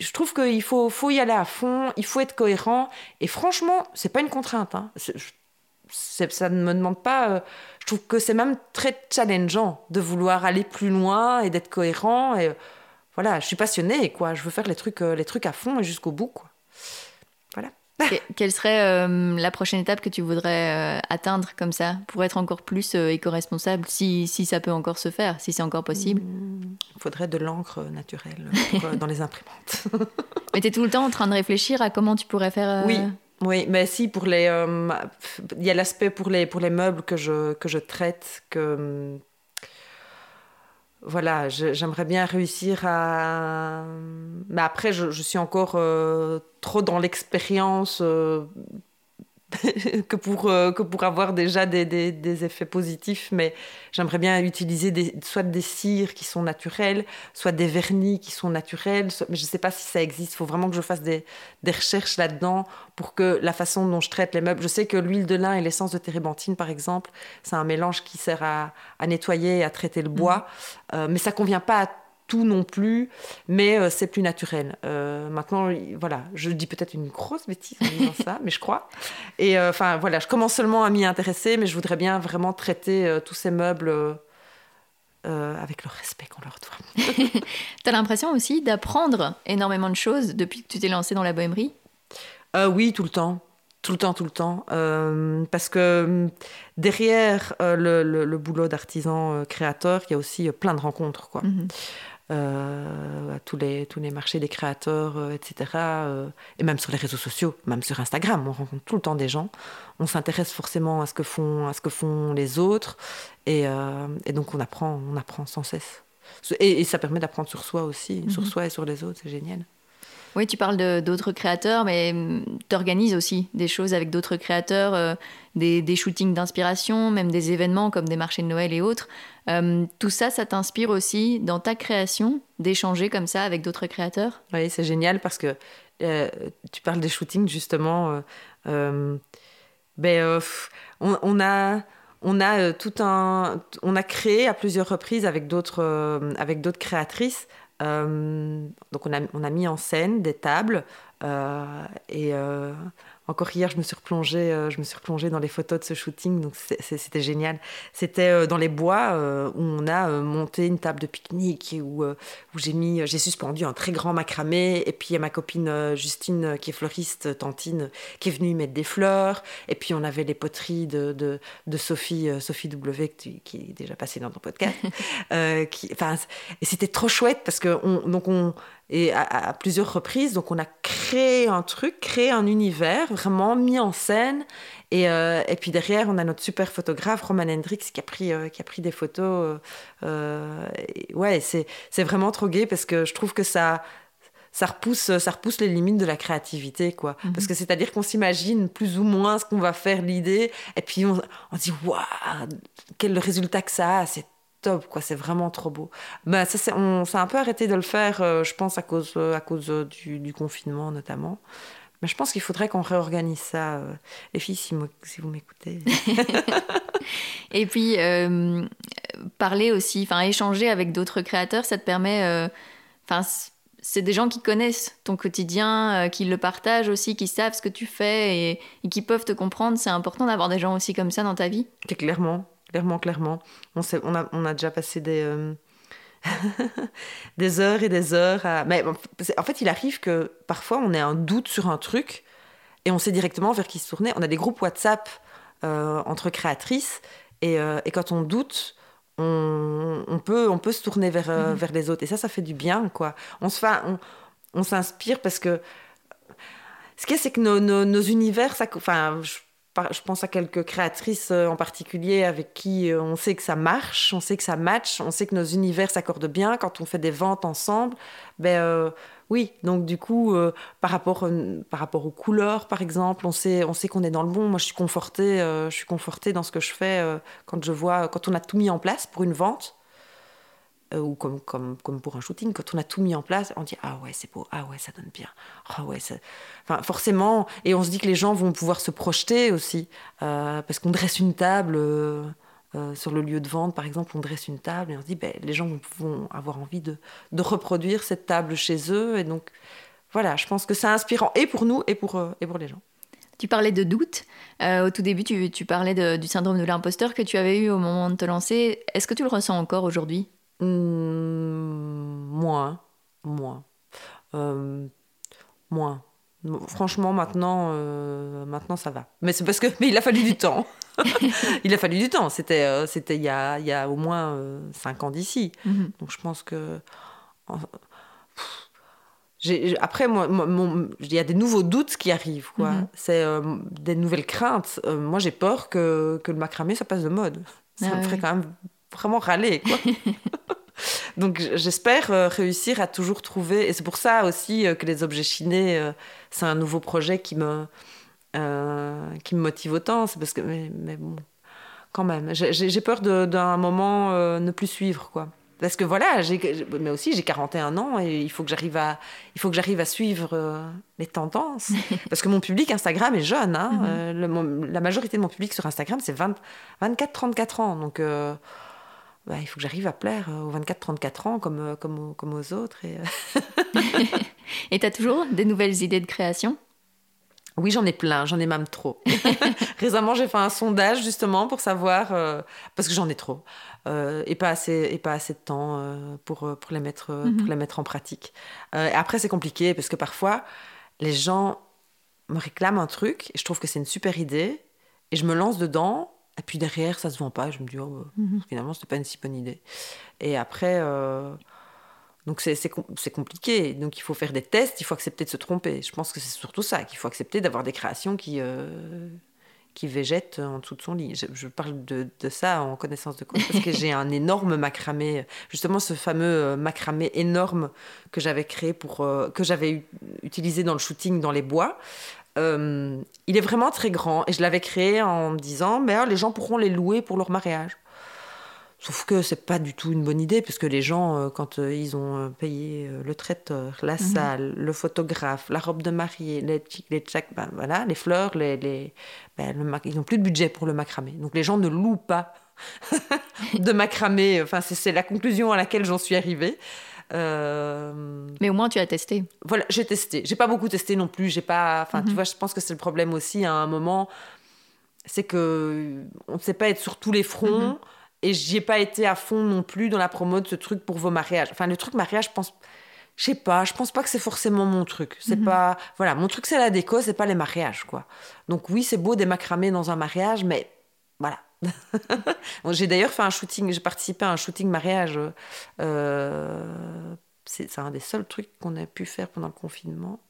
Je trouve qu'il faut, faut y aller à fond, il faut être cohérent. Et franchement, c'est pas une contrainte. Hein. ça ne me demande pas. je trouve que c'est même très challengeant de vouloir aller plus loin et d'être cohérent. Et voilà, je suis passionnée, quoi. Je veux faire les trucs, euh, les trucs à fond et jusqu'au bout, quoi. Voilà. quelle serait euh, la prochaine étape que tu voudrais euh, atteindre comme ça pour être encore plus éco-responsable, si, si, ça peut encore se faire, si c'est encore possible? Il faudrait de l'encre naturelle dans les imprimantes. mais tu es tout le temps en train de réfléchir à comment tu pourrais faire. Oui. Oui, mais si pour les, il y a l'aspect pour les pour les meubles que je que je traite que voilà, j'aimerais bien réussir à. Mais après, je, suis encore euh, trop dans l'expérience euh, que, pour, euh, que pour avoir déjà des, des, effets positifs, mais j'aimerais bien utiliser des, soit des cires qui sont naturelles, soit des vernis qui sont naturels, mais je ne sais pas si ça existe. Il faut vraiment que je fasse des, recherches là-dedans pour que la façon dont je traite les meubles. Je sais que l'huile de lin et l'essence de térébenthine, par exemple, c'est un mélange qui sert à, nettoyer et à traiter le bois, mmh. euh, mais ça convient pas à tout non plus, mais euh, c'est plus naturel. Euh, maintenant, voilà, je dis peut-être une grosse bêtise en disant ça, mais je crois. Et euh, enfin, voilà, je commence seulement à m'y intéresser, mais je voudrais bien vraiment traiter tous ces meubles avec le respect qu'on leur doit. tu as l'impression aussi d'apprendre énormément de choses depuis que tu t'es lancé dans la bohémerie? Oui, tout le temps. Tout le temps, tout le temps. parce que derrière le, boulot d'artisan créateur, il y a aussi plein de rencontres. Quoi. Mhm. Euh, à tous les, tous les marchés des créateurs, euh, etc. Euh, et même sur les réseaux sociaux, même sur Instagram, on rencontre tout le temps des gens. On s'intéresse forcément à ce que font, à ce que font les autres. Et, et donc on apprend, on apprend sans cesse. Et, ça permet d'apprendre sur soi aussi, sur mhm. soi et sur les autres, c'est génial. Oui, tu parles d'autres créateurs, mais hum, tu organises aussi des choses avec d'autres créateurs, euh, des, shootings d'inspiration, même des événements comme des marchés de Noël et autres. Hum, tout ça, ça t'inspire aussi dans ta création d'échanger comme ça avec d'autres créateurs? Oui, c'est génial parce que euh, tu parles des shootings justement. Euh, ben, on, a on a tout un, on a créé à plusieurs reprises avec d'autres, avec d'autres créatrices euh, donc on a, on a, mis en scène des tables euh, et euh, encore hier, je me suis replongée, euh, je me suis replongée dans les photos de ce shooting, donc c'était génial. C'était euh, dans les bois euh, où on a monté une table de pique-nique où, où j'ai mis, j'ai suspendu un très grand macramé. Et puis il y a ma copine Justine qui est fleuriste, Tantine, qui est venue mettre des fleurs. Et puis on avait les poteries de, de, de Sophie, Sophie W qui, est déjà passée dans ton podcast. qui, et c'était trop chouette parce que on, donc on et à, plusieurs reprises. Donc on a créé un truc, créé un univers, vraiment mis en scène. Et, euh, et puis derrière, on a notre super photographe, Roman Hendrix, qui a pris, euh, qui a pris des photos. Euh, ouais, c'est, vraiment trop gai parce que je trouve que ça, ça repousse, ça repousse les limites de la créativité, quoi. Mhm. Parce que c'est-à-dire qu'on s'imagine plus ou moins ce qu'on va faire, l'idée, et puis on, on dit, waouh, quel résultat que ça a, c'est top, quoi. C'est vraiment trop beau. Bah, ça, on s'est un peu arrêté de le faire, euh, je pense, à cause, euh, à cause euh, du, confinement, notamment. Mais je pense qu'il faudrait qu'on réorganise ça. les filles, si, si vous m'écoutez. Et puis, parler aussi, enfin, échanger avec d'autres créateurs, ça te permet. Enfin, c'est des gens qui connaissent ton quotidien, qui le partagent aussi, qui savent ce que tu fais et, et qui peuvent te comprendre. C'est important d'avoir des gens aussi comme ça dans ta vie. Clairement, clairement, clairement. On, on, a, on a déjà passé des, euh, des heures et des heures à... Mais en fait, il arrive que parfois, on ait un doute sur un truc et on sait directement vers qui se tourner. On a des groupes WhatsApp euh, entre créatrices et, euh, et, quand on doute, on, on, peut, on peut se tourner vers, mm-hmm. vers les autres. Et ça, ça fait du bien, quoi. On se fait... On, on s'inspire parce que ce qu'il y a, c'est que nos, nos, univers, ça, enfin, je, je, pense à quelques créatrices euh, en particulier avec qui euh, on sait que ça marche, on sait que ça match, on sait que nos univers s'accordent bien quand on fait des ventes ensemble. Ben euh, oui, donc du coup, par, rapport, par rapport aux couleurs, par exemple, on sait, on sait qu'on est dans le bon. Moi, je suis confortée, je suis confortée dans ce que je fais quand je vois, quand on a tout mis en place pour une vente. Euh, ou comme, pour un shooting, quand on a tout mis en place, on dit Ah ouais, c'est beau, ah ouais, ça donne bien. Ah ouais, enfin, forcément, et on se dit que les gens vont pouvoir se projeter aussi, euh, parce qu'on dresse une table. Euh, sur le lieu de vente, par exemple, on dresse une table et on se dit, ben, les gens vont avoir envie de, reproduire cette table chez eux. Et donc, voilà, je pense que c'est inspirant et pour nous et pour, les gens. Tu parlais de doute. au tout début, tu parlais du syndrome de l'imposteur que tu avais eu au moment de te lancer. Est-ce que tu le ressens encore aujourd'hui? Hmm, moins, moins, euh, moins. Franchement, maintenant, euh, maintenant ça va. Mais c'est parce que, mais il a fallu du temps. il a fallu du temps. C'était, euh, c'était il y a, il y a au moins cinq ans d'ici. Mhm. Donc je pense que. après, moi, il y a des nouveaux doutes qui arrivent. Quoi. Mhm. C'est des nouvelles craintes. moi, j'ai peur que, que, le macramé, ça passe de mode. Ça ah me ferait quand même vraiment râler. Quoi. Donc j'espère euh, réussir à toujours trouver, et c'est pour ça aussi euh, que les objets chinés, euh, c'est un nouveau projet qui me, qui me motive autant. C'est parce que, mais, bon, quand même, j'ai peur d'un moment ne plus suivre, quoi. Parce que voilà, mais aussi j'ai 41 ans et il faut que j'arrive à, il faut que j'arrive à suivre les tendances. Parce que mon public Instagram est jeune. Hein. Mm-hmm. la majorité de mon public sur Instagram, c'est 24-34 ans. Donc bah, il faut que j'arrive à plaire euh, aux 24-34 ans comme, euh, comme, comme, aux autres. Et euh. tu as toujours des nouvelles idées de création? Oui, j'en ai plein, j'en ai même trop. Récemment, j'ai fait un sondage justement pour savoir, parce que j'en ai trop, et, pas assez, et pas assez de temps pour, pour, les mettre, pour mhm. les mettre en pratique. après, c'est compliqué parce que parfois, les gens me réclament un truc et je trouve que c'est une super idée et je me lance dedans et puis derrière, ça se vend pas. Je me dis, oh, mhm. finalement, c'était pas une si bonne idée. Et après, euh, donc c'est compliqué. Donc il faut faire des tests, il faut accepter de se tromper. Je pense que c'est surtout ça, qu'il faut accepter d'avoir des créations qui, euh, qui végètent en dessous de son lit. Je, parle de, de, ça en connaissance de cause parce que j'ai un énorme macramé, justement ce fameux euh, macramé énorme que j'avais créé pour, que j'avais utilisé dans le shooting dans les bois. Euh, il est vraiment très grand et je l'avais créé en me disant mais les gens pourront les louer pour leur mariage. Sauf que c'est pas du tout une bonne idée parce que les gens euh, quand euh, ils ont payé le traiteur, la mhm. salle, le photographe, la robe de mariée, les les ben, voilà, les fleurs, les, les ben, ils n'ont plus de budget pour le macramé. Donc les gens ne louent pas de macramé. Enfin c'est la conclusion à laquelle j'en suis arrivée. Euh, Mais au moins, tu as testé. Voilà, j'ai testé. J'ai pas beaucoup testé non plus. J'ai pas. Enfin, tu mhm. vois, je pense que c'est le problème aussi à un moment. C'est que on ne sait pas être sur tous les fronts. Mhm. Et j'y ai pas été à fond non plus dans la promo de ce truc pour vos mariages. Enfin, le truc mariage, je pense. Je sais pas, je pense pas que c'est forcément mon truc. C'est mhm. pas. Voilà, mon truc, c'est la déco, c'est pas les mariages, quoi. Donc, oui, c'est beau des macramés dans un mariage, mais voilà, j'ai d'ailleurs fait un shooting, j'ai participé à un shooting mariage. Euh, c'est un des seuls trucs qu'on a pu faire pendant le confinement.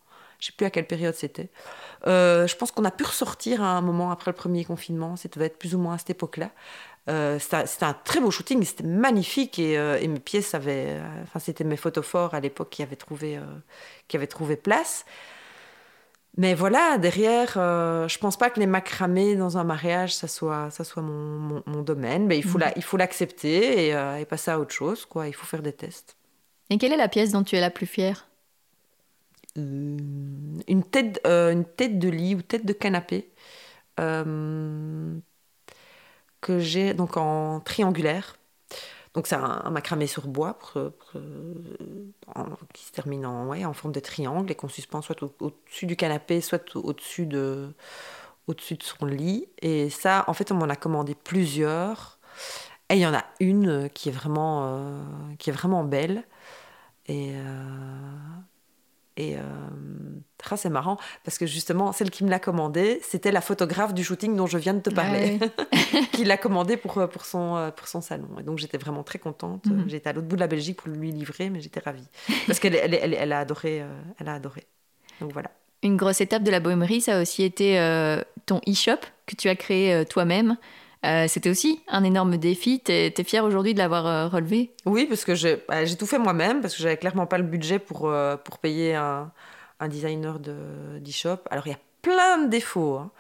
Je sais plus à quelle période c'était. Euh, je pense qu'on a pu ressortir à un moment après le premier confinement. Ça devait être plus ou moins à cette époque-là. Euh, c'était un très beau shooting, c'était magnifique et, mes pièces avaient, enfin c'était mes photophores à l'époque qui qui avaient trouvé place. Mais voilà, derrière, euh, je pense pas que les macramés dans un mariage, ça soit, ça soit mon, mon, domaine. Mais il faut, mhm. la, il faut l'accepter et, euh, et, passer à autre chose. Quoi. Il faut faire des tests. Et quelle est la pièce dont tu es la plus fière? Euh, une, tête, une tête de lit ou tête de canapé que j'ai donc en triangulaire. Donc c'est un, macramé sur bois qui se termine en, en forme de triangle et qu'on suspend soit au-dessus du canapé, soit au-dessus de, au-dessus de son lit. Et ça, en fait, on m'en a commandé plusieurs. Et il y en a une qui est vraiment, euh, qui est vraiment belle. Et, euh, Et ah, c'est marrant parce que justement, celle qui me l'a commandé, c'était la photographe du shooting dont je viens de te parler, qui l'a commandé pour, pour, son, pour son salon. Et donc j'étais vraiment très contente. Mhm. J'étais à l'autre bout de la Belgique pour lui livrer, mais j'étais ravie parce qu'elle elle, elle, a adoré. elle a adoré. Donc voilà. Une grosse étape de la bohémerie, ça a aussi été ton e-shop que tu as créé toi-même. Euh, c'était aussi un énorme défi. Tu es, fière aujourd'hui de l'avoir euh, relevé? Oui, parce que bah, j'ai tout fait moi-même, parce que j'avais clairement pas le budget pour, euh, pour payer un, un designer d'e-shop. Alors, il y a plein de défauts. Hein.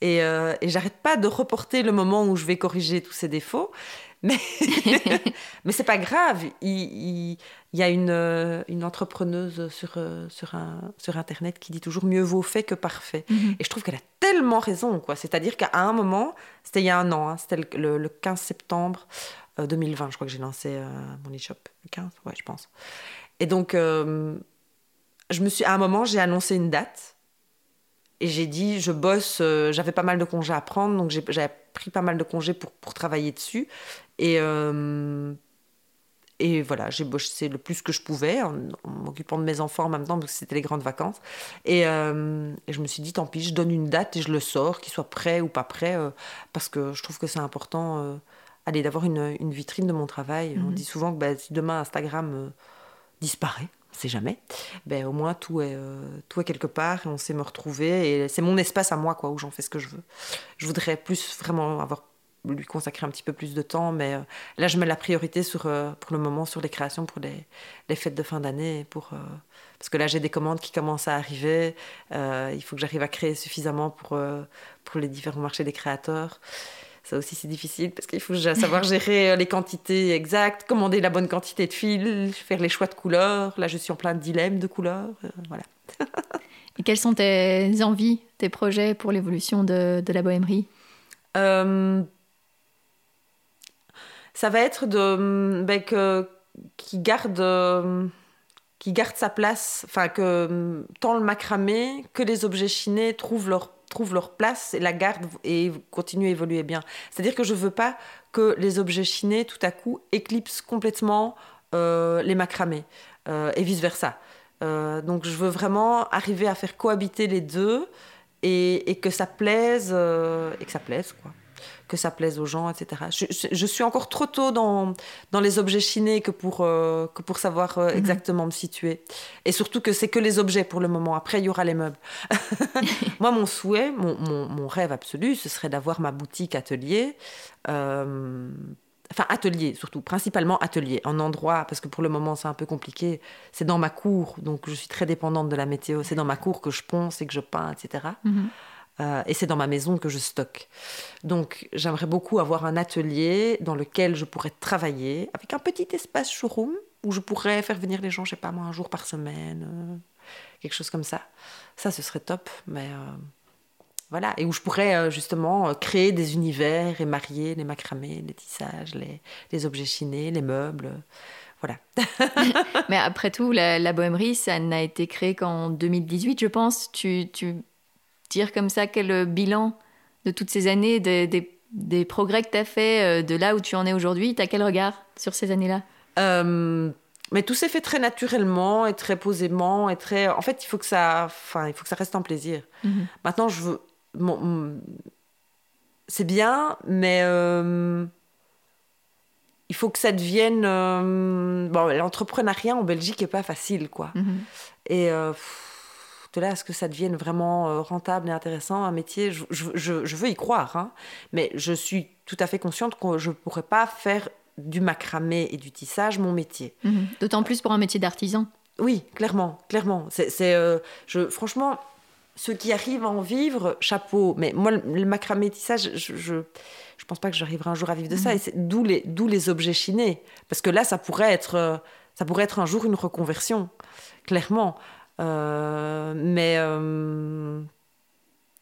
Et, et j'arrête pas de reporter le moment où je vais corriger tous ces défauts. Mais, mais c'est pas grave. Il, y a une, euh, une entrepreneuse sur, euh, sur, un, sur Internet qui dit toujours mieux vaut fait que parfait. Mhm. Et je trouve qu'elle a tellement raison. quoi. C'est-à-dire qu'à un moment, c'était il y a un an, hein, c'était le, le, 15 septembre 2020, euh, je crois que j'ai lancé mon e-shop. Le 15, ouais, je pense. Et donc, je me suis, à un moment, j'ai annoncé une date. Et j'ai dit, je bosse, j'avais pas mal de congés à prendre, donc j'avais pris pas mal de congés pour, pour travailler dessus. Et, euh, et voilà, j'ai bossé le plus que je pouvais en, m'occupant de mes enfants en même temps parce que c'était les grandes vacances. Et, euh, et, je me suis dit, tant pis, je donne une date et je le sors, qu'il soit prêt ou pas prêt, euh, parce que je trouve que c'est important allez, d'avoir une, une, vitrine de mon travail. On mhm. dit souvent que bah, si demain Instagram disparaît, c'est jamais, ben, au moins tout est, tout est quelque part et on sait me retrouver. Et c'est mon espace à moi, quoi, où j'en fais ce que je veux. Je voudrais plus vraiment avoir lui consacrer un petit peu plus de temps. Mais euh, là, je mets la priorité sur, euh, pour le moment sur les créations pour les, les fêtes de fin d'année. Pour, euh, parce que là, j'ai des commandes qui commencent à arriver. il faut que j'arrive à créer suffisamment pour, pour les différents marchés des créateurs. Ça aussi, c'est difficile parce qu'il faut savoir gérer les quantités exactes, commander la bonne quantité de fils, faire les choix de couleurs. Là, je suis en plein dilemme de couleurs. voilà. Et quelles sont tes envies, tes projets pour l'évolution de, de la bohémerie ça va être de, ben, que, qui garde qui garde sa place, enfin que tant le macramé que les objets chinés trouvent leur place et la gardent et continuent à évoluer bien. C'est-à-dire que je veux pas que les objets chinés tout à coup éclipsent complètement euh, les macramés euh, et vice versa. Euh, donc je veux vraiment arriver à faire cohabiter les deux et, et que ça plaise et que ça plaise quoi que ça plaise aux gens, etc. Je, suis encore trop tôt dans, dans les objets chinés que pour, euh, que pour savoir euh, mhm. exactement me situer. Et surtout que c'est que les objets pour le moment. Après, il y aura les meubles. Moi, mon souhait, mon, mon, rêve absolu, ce serait d'avoir ma boutique atelier. Euh, enfin, atelier surtout, principalement atelier, en endroit, parce que pour le moment c'est un peu compliqué. C'est dans ma cour, donc je suis très dépendante de la météo. C'est dans ma cour que je ponce et que je peins, etc. Euh, et c'est dans ma maison que je stocke. Donc j'aimerais beaucoup avoir un atelier dans lequel je pourrais travailler, avec un petit espace showroom, où je pourrais faire venir les gens, je sais pas moi, un jour par semaine, euh, quelque chose comme ça. Ça, ce serait top, mais euh, voilà. Et où je pourrais justement créer des univers et marier les macramés, les tissages, les, objets chinés, les meubles. Voilà. mais après tout, la, la bohémerie, ça n'a été créé qu'en 2018, je pense. Tu, tu dire comme ça quel bilan de toutes ces années, des, progrès que tu as fait, euh, de là où tu en es aujourd'hui? Tu as quel regard sur ces années-là? Euh, mais tout s'est fait très naturellement et très posément et très. En fait, il faut que ça, enfin, il faut que ça reste un plaisir. Mhm. Maintenant, je veux. C'est bien, mais euh, il faut que ça devienne. Bon, l'entrepreneuriat en Belgique est pas facile, quoi. Mhm. Et de là à ce que ça devienne vraiment euh, rentable et intéressant, un métier, je, veux y croire, hein. mais je suis tout à fait consciente que je ne pourrais pas faire du macramé et du tissage mon métier. Mhm. D'autant plus pour un métier d'artisan. Oui, clairement, clairement. C'est, euh, je, franchement, ceux qui arrivent à en vivre, chapeau. Mais moi, le macramé tissage, je, je, pense pas que j'arriverai un jour à vivre de ça. Mhm. Et c'est d'où les, d'où les objets chinés, parce que là, ça pourrait être, euh, ça pourrait être un jour une reconversion, clairement. Euh, mais euh,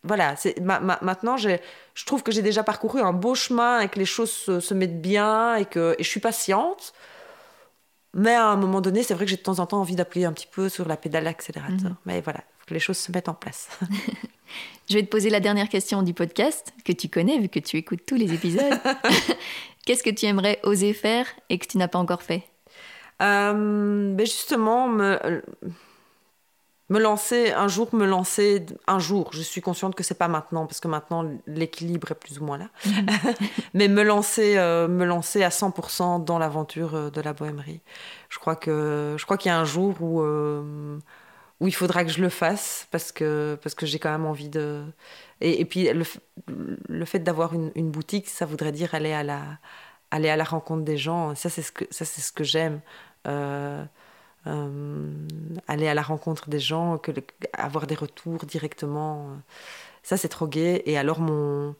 voilà, maintenant je trouve que j'ai déjà parcouru un beau chemin et que les choses se, mettent bien et que je suis patiente. Mais à un moment donné, c'est vrai que j'ai de temps en temps envie d'appuyer un petit peu sur la pédale accélérateur. Mhm. Mais voilà, il faut que les choses se mettent en place. je vais te poser la dernière question du podcast, que tu connais vu que tu écoutes tous les épisodes. Qu'est-ce que tu aimerais oser faire et que tu n'as pas encore fait? Euh, ben Justement, me me lancer un jour, me lancer un jour. Je suis consciente que c'est pas maintenant parce que maintenant l'équilibre est plus ou moins là. Mais me lancer, euh, me lancer à 100% dans l'aventure euh, de la bohémerie. Je crois que je crois qu'il y a un jour où euh, où il faudra que je le fasse parce que parce que j'ai quand même envie de. Et, puis le, le fait d'avoir une, une, boutique, ça voudrait dire aller à la aller à la rencontre des gens. Ça c'est ce que ça c'est ce que j'aime. Euh, aller à la rencontre des gens, que avoir des retours directement. Euh, ça, c'est trop gai. Et alors, mon,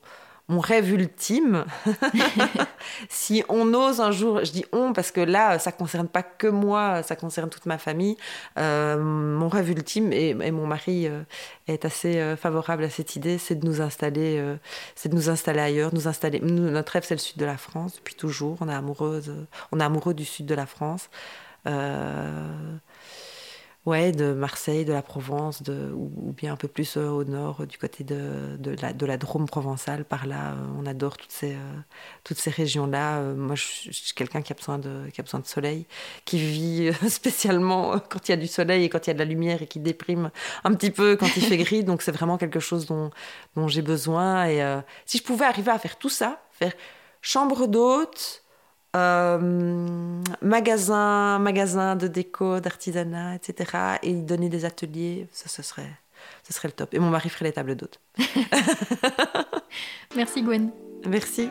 mon rêve ultime, si on ose un jour, je dis on parce que là, ça concerne pas que moi, ça concerne toute ma famille. Euh, mon rêve ultime, et, mon mari est assez favorable à cette idée, c'est de nous installer, c'est de nous installer ailleurs, nous installer. notre rêve, c'est le sud de la France depuis toujours. On est on est amoureux du sud de la France. Euh, ouais, de Marseille, de la Provence, de, ou, bien un peu plus euh, au nord, du côté de, de, la, de la Drôme provençale. Par là, euh, on adore toutes ces, toutes ces régions-là. moi, je, suis quelqu'un qui, a besoin de, qui a besoin de soleil, qui vit spécialement quand il y a du soleil et quand il y a de la lumière et qui déprime un petit peu quand il fait gris. Donc, c'est vraiment quelque chose dont, dont j'ai besoin. Et si je pouvais arriver à faire tout ça, faire chambre d'hôte, euh, magasin, magasin de déco, d'artisanat, etc. Et donner des ateliers, ça, ce serait, ce serait le top. Et mon mari ferait les tables d'hôtes. Merci Gwen. Merci.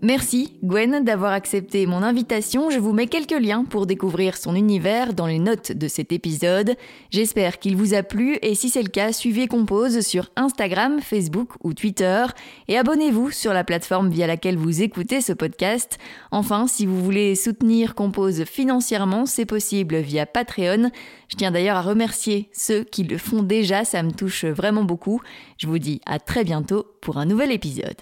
Merci Gwen d'avoir accepté mon invitation. Je vous mets quelques liens pour découvrir son univers dans les notes de cet épisode. J'espère qu'il vous a plu et si c'est le cas, suivez Compose sur Instagram, Facebook ou Twitter et abonnez-vous sur la plateforme via laquelle vous écoutez ce podcast. Enfin, si vous voulez soutenir Compose financièrement, c'est possible via Patreon. Je tiens d'ailleurs à remercier ceux qui le font déjà, ça me touche vraiment beaucoup. Je vous dis à très bientôt pour un nouvel épisode.